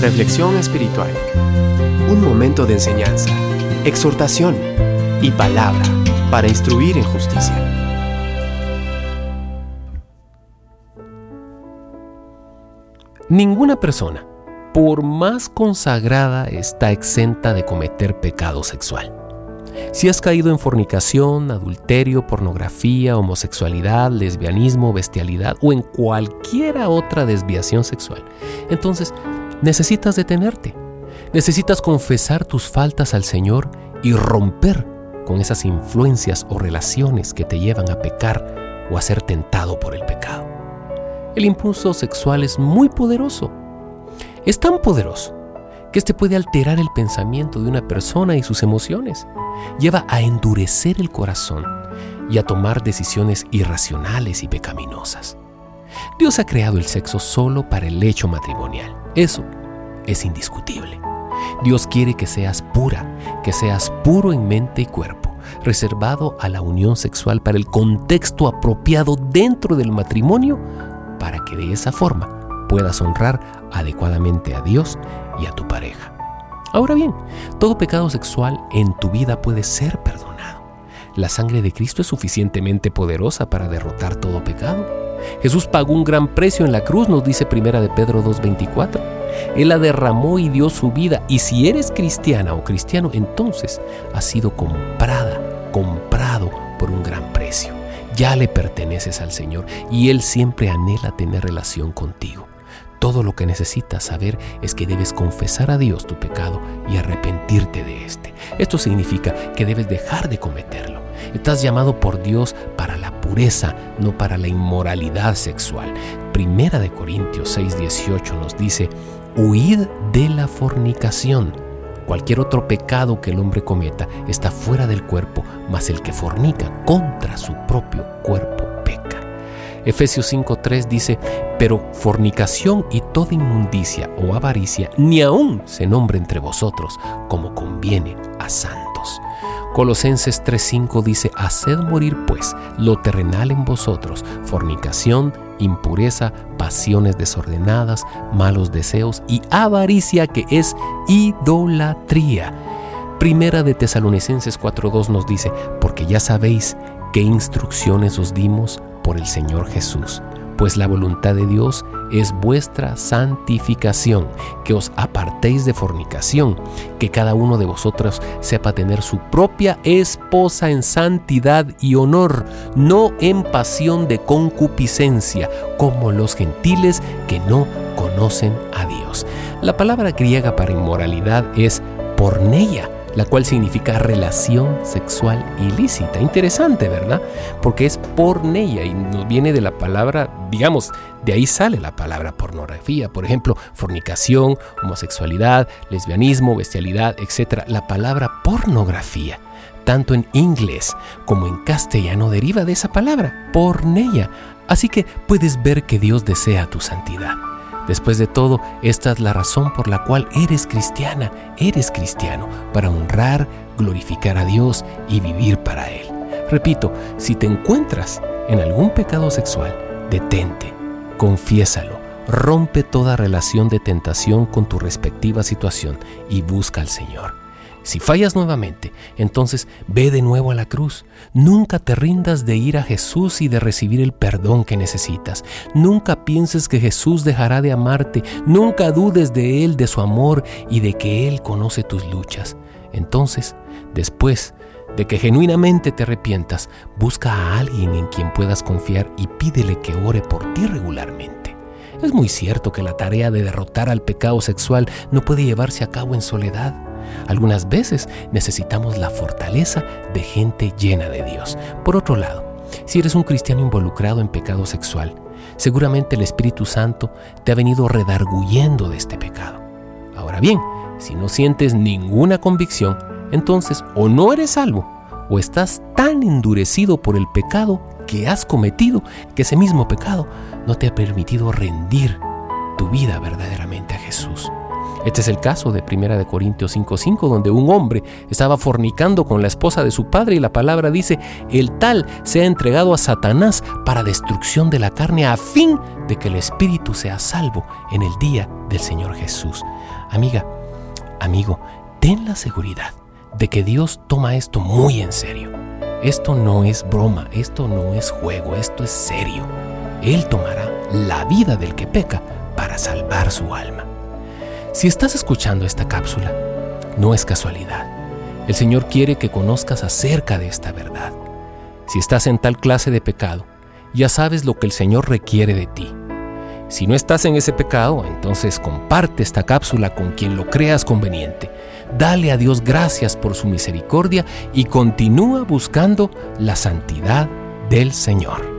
Reflexión espiritual. Un momento de enseñanza, exhortación y palabra para instruir en justicia. Ninguna persona, por más consagrada, está exenta de cometer pecado sexual. Si has caído en fornicación, adulterio, pornografía, homosexualidad, lesbianismo, bestialidad o en cualquiera otra desviación sexual, entonces necesitas detenerte. Necesitas confesar tus faltas al Señor y romper con esas influencias o relaciones que te llevan a pecar o a ser tentado por el pecado. El impulso sexual es muy poderoso. Es tan poderoso que este puede alterar el pensamiento de una persona y sus emociones. Lleva a endurecer el corazón y a tomar decisiones irracionales y pecaminosas. Dios ha creado el sexo solo para el hecho matrimonial. Eso es indiscutible. Dios quiere que seas pura, que seas puro en mente y cuerpo, reservado a la unión sexual para el contexto apropiado dentro del matrimonio, para que de esa forma puedas honrar adecuadamente a Dios y a tu pareja. Ahora bien, todo pecado sexual en tu vida puede ser perdonado. La sangre de Cristo es suficientemente poderosa para derrotar todo pecado. Jesús pagó un gran precio en la cruz, nos dice Primera de Pedro 2.24. Él la derramó y dio su vida. Y si eres cristiana o cristiano, entonces has sido comprada, comprado por un gran precio. Ya le perteneces al Señor y Él siempre anhela tener relación contigo. Todo lo que necesitas saber es que debes confesar a Dios tu pecado y arrepentirte de este. Esto significa que debes dejar de cometerlo. Estás llamado por Dios para la pureza, no para la inmoralidad sexual. Primera de Corintios 6:18 nos dice, huid de la fornicación. Cualquier otro pecado que el hombre cometa está fuera del cuerpo, mas el que fornica contra su propio Efesios 5.3 dice, pero fornicación y toda inmundicia o avaricia ni aún se nombre entre vosotros como conviene a santos. Colosenses 3.5 dice, haced morir pues lo terrenal en vosotros, fornicación, impureza, pasiones desordenadas, malos deseos y avaricia que es idolatría. Primera de Tesalonicenses 4.2 nos dice, porque ya sabéis qué instrucciones os dimos por el Señor Jesús, pues la voluntad de Dios es vuestra santificación, que os apartéis de fornicación, que cada uno de vosotros sepa tener su propia esposa en santidad y honor, no en pasión de concupiscencia, como los gentiles que no conocen a Dios. La palabra griega para inmoralidad es porneia la cual significa relación sexual ilícita. Interesante, ¿verdad? Porque es porneia y nos viene de la palabra, digamos, de ahí sale la palabra pornografía. Por ejemplo, fornicación, homosexualidad, lesbianismo, bestialidad, etc. La palabra pornografía tanto en inglés como en castellano deriva de esa palabra, porneia. Así que puedes ver que Dios desea tu santidad. Después de todo, esta es la razón por la cual eres cristiana, eres cristiano, para honrar, glorificar a Dios y vivir para Él. Repito, si te encuentras en algún pecado sexual, detente, confiésalo, rompe toda relación de tentación con tu respectiva situación y busca al Señor. Si fallas nuevamente, entonces ve de nuevo a la cruz. Nunca te rindas de ir a Jesús y de recibir el perdón que necesitas. Nunca pienses que Jesús dejará de amarte. Nunca dudes de Él, de su amor y de que Él conoce tus luchas. Entonces, después de que genuinamente te arrepientas, busca a alguien en quien puedas confiar y pídele que ore por ti regularmente. Es muy cierto que la tarea de derrotar al pecado sexual no puede llevarse a cabo en soledad. Algunas veces necesitamos la fortaleza de gente llena de Dios. Por otro lado, si eres un cristiano involucrado en pecado sexual, seguramente el Espíritu Santo te ha venido redarguyendo de este pecado. Ahora bien, si no sientes ninguna convicción, entonces o no eres salvo o estás tan endurecido por el pecado que has cometido que ese mismo pecado no te ha permitido rendir tu vida verdaderamente a Jesús. Este es el caso de 1 Corintios 5:5, donde un hombre estaba fornicando con la esposa de su padre y la palabra dice, el tal se ha entregado a Satanás para destrucción de la carne a fin de que el espíritu sea salvo en el día del Señor Jesús. Amiga, amigo, ten la seguridad de que Dios toma esto muy en serio. Esto no es broma, esto no es juego, esto es serio. Él tomará la vida del que peca para salvar su alma. Si estás escuchando esta cápsula, no es casualidad. El Señor quiere que conozcas acerca de esta verdad. Si estás en tal clase de pecado, ya sabes lo que el Señor requiere de ti. Si no estás en ese pecado, entonces comparte esta cápsula con quien lo creas conveniente. Dale a Dios gracias por su misericordia y continúa buscando la santidad del Señor.